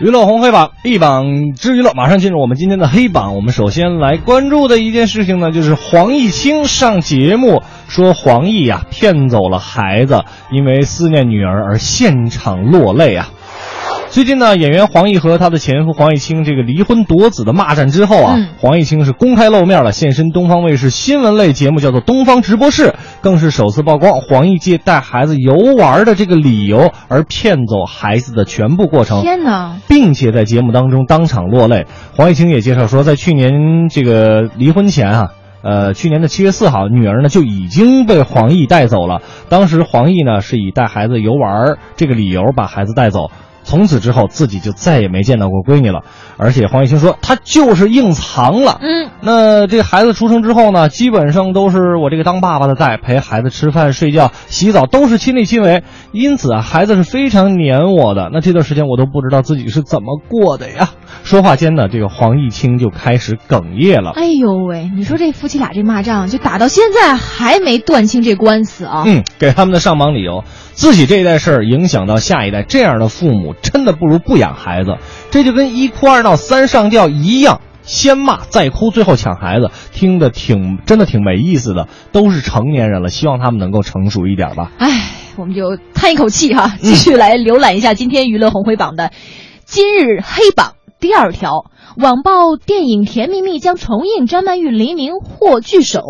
娱乐红黑榜一榜之娱乐，马上进入我们今天的黑榜。我们首先来关注的一件事情呢，就是黄毅清上节目说黄奕呀、骗走了孩子，因为思念女儿而现场落泪啊。最近呢，演员黄奕和他的前夫黄毅清这个离婚夺子的骂战之后啊，嗯黄毅清是公开露面了，现身东方卫视新闻类节目，叫做《东方直播室》，更是首次曝光黄奕借带孩子游玩的这个理由而骗走孩子的全部过程。天哪！并且在节目当中当场落泪。黄毅清也介绍说，在去年这个离婚前啊。呃，去年的七月四号，女儿呢就已经被黄奕带走了。当时黄奕呢是以带孩子游玩这个理由把孩子带走，从此之后自己就再也没见到过闺女了。而且黄毅清说，他就是硬藏了。嗯，那这个孩子出生之后呢，基本上都是我这个当爸爸的在，陪孩子吃饭、睡觉、洗澡都是亲力亲为，因此啊，孩子是非常黏我的。那这段时间我都不知道自己是怎么过的呀。说话间呢，这个黄毅清就开始哽咽了。哎呦喂，你说这夫妻俩这骂仗，就打到现在还没断清这官司啊！嗯，给他们的上榜理由，自己这一代事儿影响到下一代，这样的父母真的不如不养孩子。这就跟一哭二闹三上吊一样，先骂再哭，最后抢孩子，听得挺真的挺没意思的。都是成年人了，希望他们能够成熟一点吧。唉，我们就叹一口气哈，继续来浏览一下今天娱乐红黑榜的今日黑榜第二条：网曝电影《甜蜜蜜》将重映，张曼玉、黎明获聚首。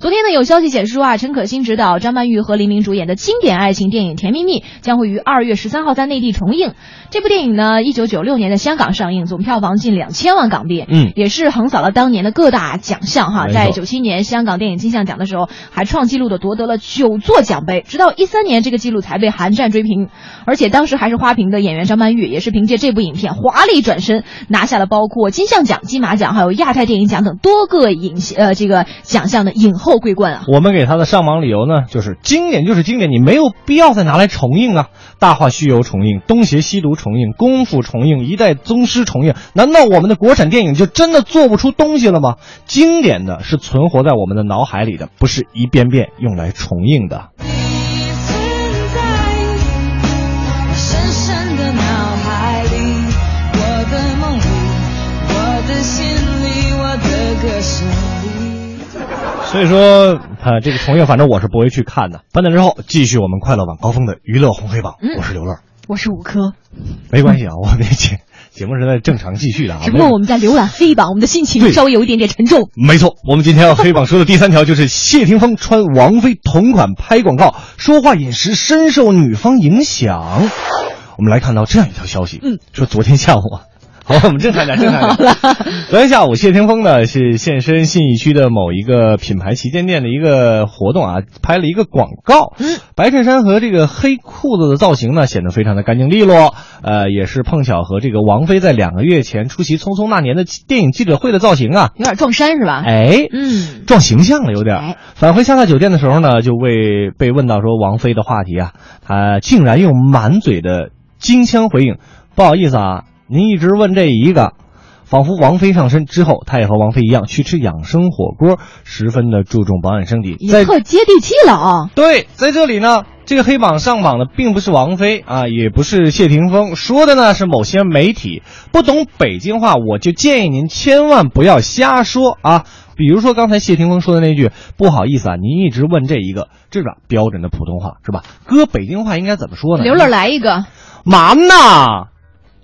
昨天呢，有消息显示说啊，陈可辛执导、张曼玉和黎明主演的经典爱情电影《甜蜜蜜》将会于二月十三号在内地重映。这部电影呢，一九九六年在香港上映，总票房近两千万港币，嗯也是横扫了当年的各大奖项哈。在九七年香港电影金像奖的时候，还创纪录的夺得了九座奖杯，直到一三年这个纪录才被韩战追平。而且当时还是花瓶的演员张曼玉，也是凭借这部影片华丽转身，拿下了包括金像奖、金马奖还有亚太电影奖等多个影呃这个奖项的影后桂冠啊。我们给他的上榜理由呢，就是经典就是经典，你没有必要再拿来重映啊。《大话西游》重映，《东邪西毒》重映，《功夫》重映，《一代宗师》重映，难道我们的国产电影就真的做不出东西了吗？经典的是存活在我们的脑海里的，不是一遍遍用来重映的。所以说，他这个重映，反正我是不会去看的。半点之后，继续我们快乐晚高峰的娱乐红黑榜，嗯我是刘乐。我是五科，没关系啊，我们这节节目是在正常继续的啊。只不过我们在浏览黑榜，我们的心情稍微有一点点沉重。没错，我们今天要黑榜说的第三条就是谢霆锋穿王菲同款拍广告，说话饮食深受女方影响。我们来看到这样一条消息，嗯，说昨天下午啊，好，我们正常点，正常点。昨天下午，谢霆锋呢是现身信义区的某一个品牌旗舰店的一个活动啊，拍了一个广告。嗯，白衬衫和这个黑裤子的造型呢，显得非常的干净利落。呃，也是碰巧和这个王菲在两个月前出席《匆匆那年》的电影记者会的造型啊。有点撞衫是吧？哎，嗯，撞形象了有点哎。返回下榻酒店的时候呢，就为被问到说王菲的话题啊，他竟然用满嘴的京腔回应：“不好意思啊，您一直问这一个。”仿佛王菲上身之后，他也和王菲一样去吃养生火锅，十分的注重保养身体。在也特接地气了啊。对，在这里呢，这个黑榜上榜的并不是王菲啊，也不是谢霆锋，说的呢是某些媒体。不懂北京话，我就建议您千万不要瞎说啊。比如说刚才谢霆锋说的那句“不好意思啊，您一直问这一个”，这是标准的普通话是吧？搁北京话应该怎么说呢？刘乐来一个，嘛呢？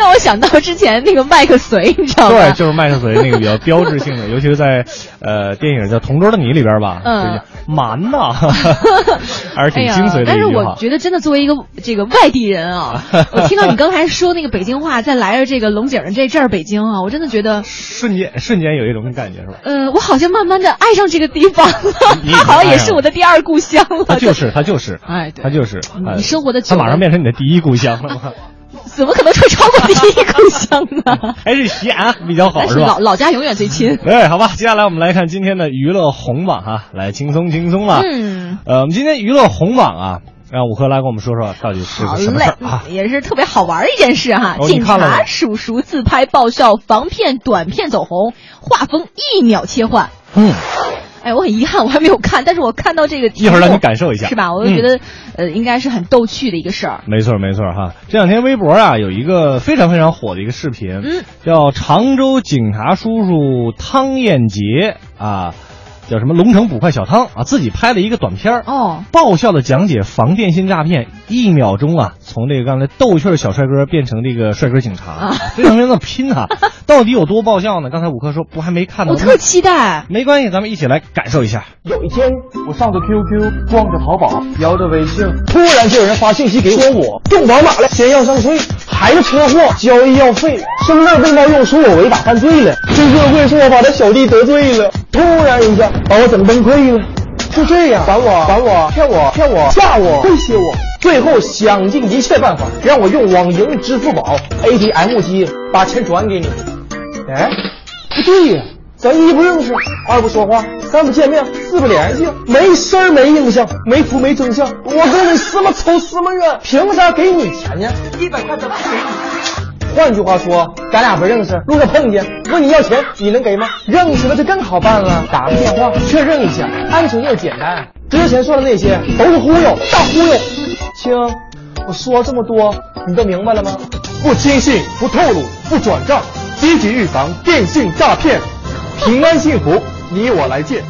让我想到之前那个麦克隋，你知道吗？对，就是麦克隋那个比较标志性的，尤其是在呃电影叫《同桌的你》里边吧，嗯蛮呐，还是挺精髓的但是我。觉得真的作为一个这个外地人啊，我听到你刚才说那个北京话，再来着这个龙井的这阵儿北京啊，我真的觉得，瞬间瞬间有一种感觉是吧？呃，我好像慢慢的爱上这个地方了，你已经它好像也是我的第二故乡了。他就是他就是，哎对他就是，哎你生活的他马上变成你的第一故乡了吗？怎么可能会超过第一故乡呢？还是西安比较好但是是吧老？老家永远最亲。对，好吧，接下来我们来看今天的娱乐红榜哈，来轻松轻松了。嗯，呃，我们今天娱乐红榜啊，让五哥来跟我们说说到底是个什么嘞事儿啊？，也是特别好玩的一件事哈。警察叔叔自拍爆笑防骗短片走红，画风一秒切换。嗯，哎，我很遗憾，我还没有看，但是我看到这个题一会儿让你感受一下是吧？我就觉得，呃，应该是很逗趣的一个事儿。没错没错哈。这两天微博啊有一个非常非常火的一个视频，嗯，叫常州警察叔叔汤彦杰啊，叫什么龙城捕快小汤啊，自己拍了一个短片儿哦，爆笑的讲解防电信诈骗，一秒钟啊，从这个刚才逗趣儿小帅哥变成这个帅哥警察，啊非常非常的拼啊！到底有多爆笑呢？刚才五科说不还没看呢，我特期待。没关系，咱们一起来感受一下。有一天，我上着 QQ，逛着淘宝，摇着微信，突然就有人发信息给我，说我中宝马了，先要上税，还是车祸，交医药费，身份被冒用，说我违法犯罪了，这社会是我把他小弟得罪了，突然一下把我整崩溃了。就这样，烦我，烦我，骗我，骗我，吓我，威胁我，最后想尽一切办法让我用网银、支付宝、ATM 机把钱转给你。哎，不对呀，咱一不认识，二不说话，三不见面，四不联系，没声儿没印象，没图没真相，我跟你什么仇什么怨，凭啥给你钱呢？一百块咱不给你。换句话说，咱俩不认识，路上碰见，问你要钱，你能给吗？认识了就更好办了，打个电话确认一下，安全又简单。之前说的那些都是忽悠，大忽悠。亲，我说这么多，你都明白了吗？不轻信，不透露，不转账，积极预防电信诈骗，平安幸福，你我来见。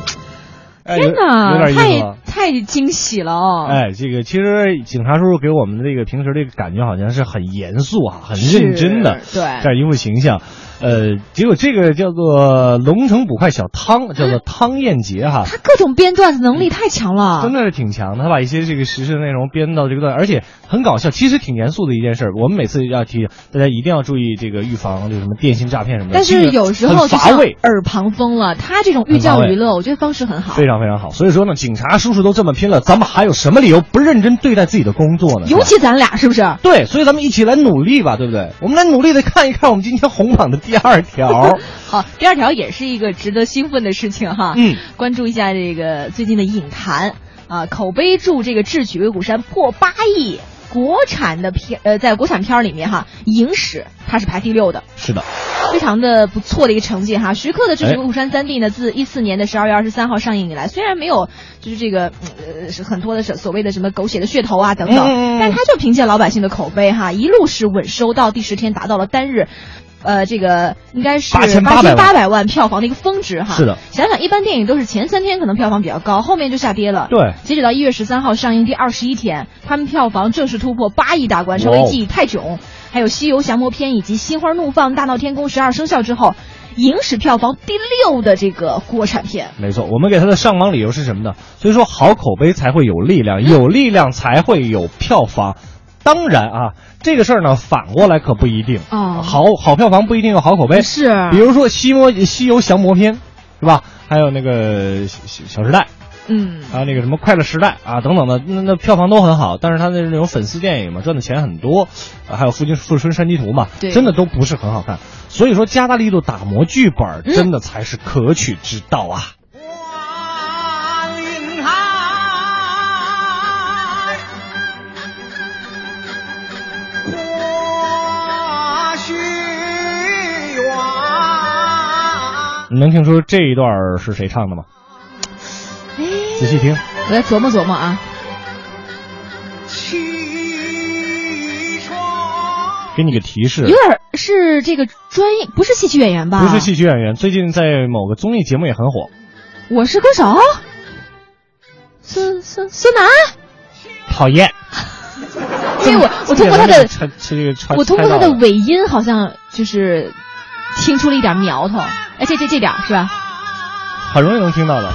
哎天哪，有点意思太？太惊喜了哦！哎，这个其实警察叔叔给我们的这个平时这个感觉好像是很严肃啊，很认真的对这样一副形象。呃，结果这个叫做龙城捕快小汤，叫做汤彦杰哈，他各种编段子能力太强了，真的是挺强的。他把一些这个时事内容编到这个段，而且很搞笑，其实挺严肃的一件事儿。我们每次要提醒大家一定要注意这个预防就什么电信诈骗什么的。但是有时候乏味。耳旁风了。他这种寓教于乐，我觉得方式很好。非常非常好，所以说呢，警察叔叔都这么拼了，咱们还有什么理由不认真对待自己的工作呢？尤其咱俩是不是？对，所以咱们一起来努力吧，对不对？我们来努力的看一看我们今天红榜的第二条。好，第二条也是一个值得兴奋的事情哈。嗯，关注一下这个最近的影坛啊，口碑助这个智取威虎山破八亿。国产的片呃，在国产片里面哈，影史它是排第六的，是的，非常的不错的一个成绩哈。徐克的《智取哎威虎山三 D》呢，自一四年的十二月二十三号上映以来，虽然没有就是这个呃是很多的所所谓的什么狗血的噱头啊等等，但是他就凭借老百姓的口碑哈，一路是稳收到第十天达到了单日。呃，这个应该是8800八千八百万票房的一个峰值哈。是的，想想一般电影都是前三天可能票房比较高，后面就下跌了。对截止到一月十三号上映第二十一天，他们票房正式突破八亿大关，成为继《泰囧》还有《西游降魔篇》以及《心花怒放》《大闹天宫》十二生肖之后，影史票房第六的这个国产片。没错，我们给他的上榜理由是什么呢？所以说好口碑才会有力量，有力量才会有票房。当然啊，这个事儿呢，反过来可不一定。哦好好票房不一定有好口碑。是比如说《西魔西游降魔篇》，是吧？还有那个《小小时代》，嗯，还有那个什么《快乐时代》啊等等的，那那票房都很好。但是它的那种粉丝电影嘛，赚的钱很多。啊、还有《富金富春山居图》嘛，真的都不是很好看。所以说，加大力度打磨剧本，嗯真的才是可取之道啊。望你能听出这一段是谁唱的吗？仔细听，我再琢磨琢磨啊。给你个提示有，点是这个专业，不是戏曲演员吧？不是戏曲演员，最近在某个综艺节目也很火。我是歌手。孙孙孙楠，讨厌，这我我通过他的这个我通过他的尾音好像就是听出了一点苗头。哎，这这这点是吧？很容易能听到的。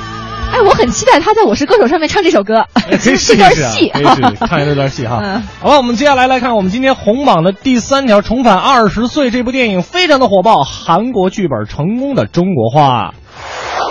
哎，我很期待他在《我是歌手》上面唱这首歌，哎可以 试这段一试啊，戏可以试试看一段戏哈。嗯 好吧，我们接下来来看我们今天红榜的第三条，《重返二十岁》这部电影非常的火爆，韩国剧本成功的中国化。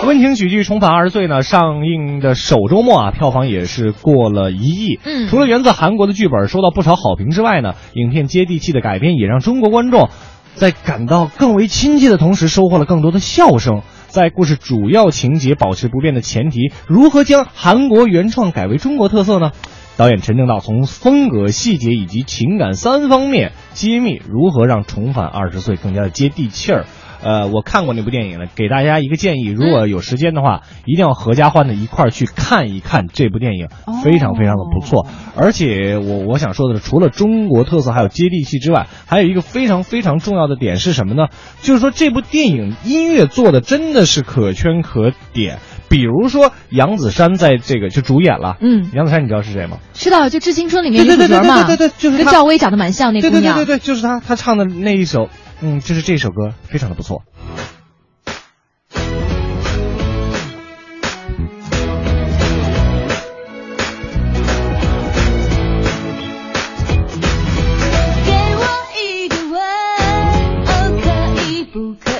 温情喜剧《重返二十岁》呢，上映的首周末啊，票房也是过了一亿。嗯除了源自韩国的剧本收到不少好评之外呢，影片接地气的改编也让中国观众在感到更为亲切的同时，收获了更多的笑声。在故事主要情节保持不变的前提，如何将韩国原创改为中国特色呢？导演陈正道从风格、细节以及情感三方面揭秘如何让《重返二十岁》更加的接地气儿。呃，我看过那部电影了，给大家一个建议，如果有时间的话，一定要合家欢的一块儿去看一看这部电影，非常非常的不错。而且我我想说的是，除了中国特色还有接地气之外，还有一个非常非常重要的点是什么呢？就是说这部电影音乐做的真的是可圈可点。比如说杨子姗在这个就主演了，嗯杨子姗你知道是谁吗？知道就《致青春》里面女对对对主角嘛，对对对对就是跟赵薇长得蛮像那姑娘。对对对对对，就是她，她唱的那一首，嗯就是这首歌非常的不错。给我一个吻哦可以不可以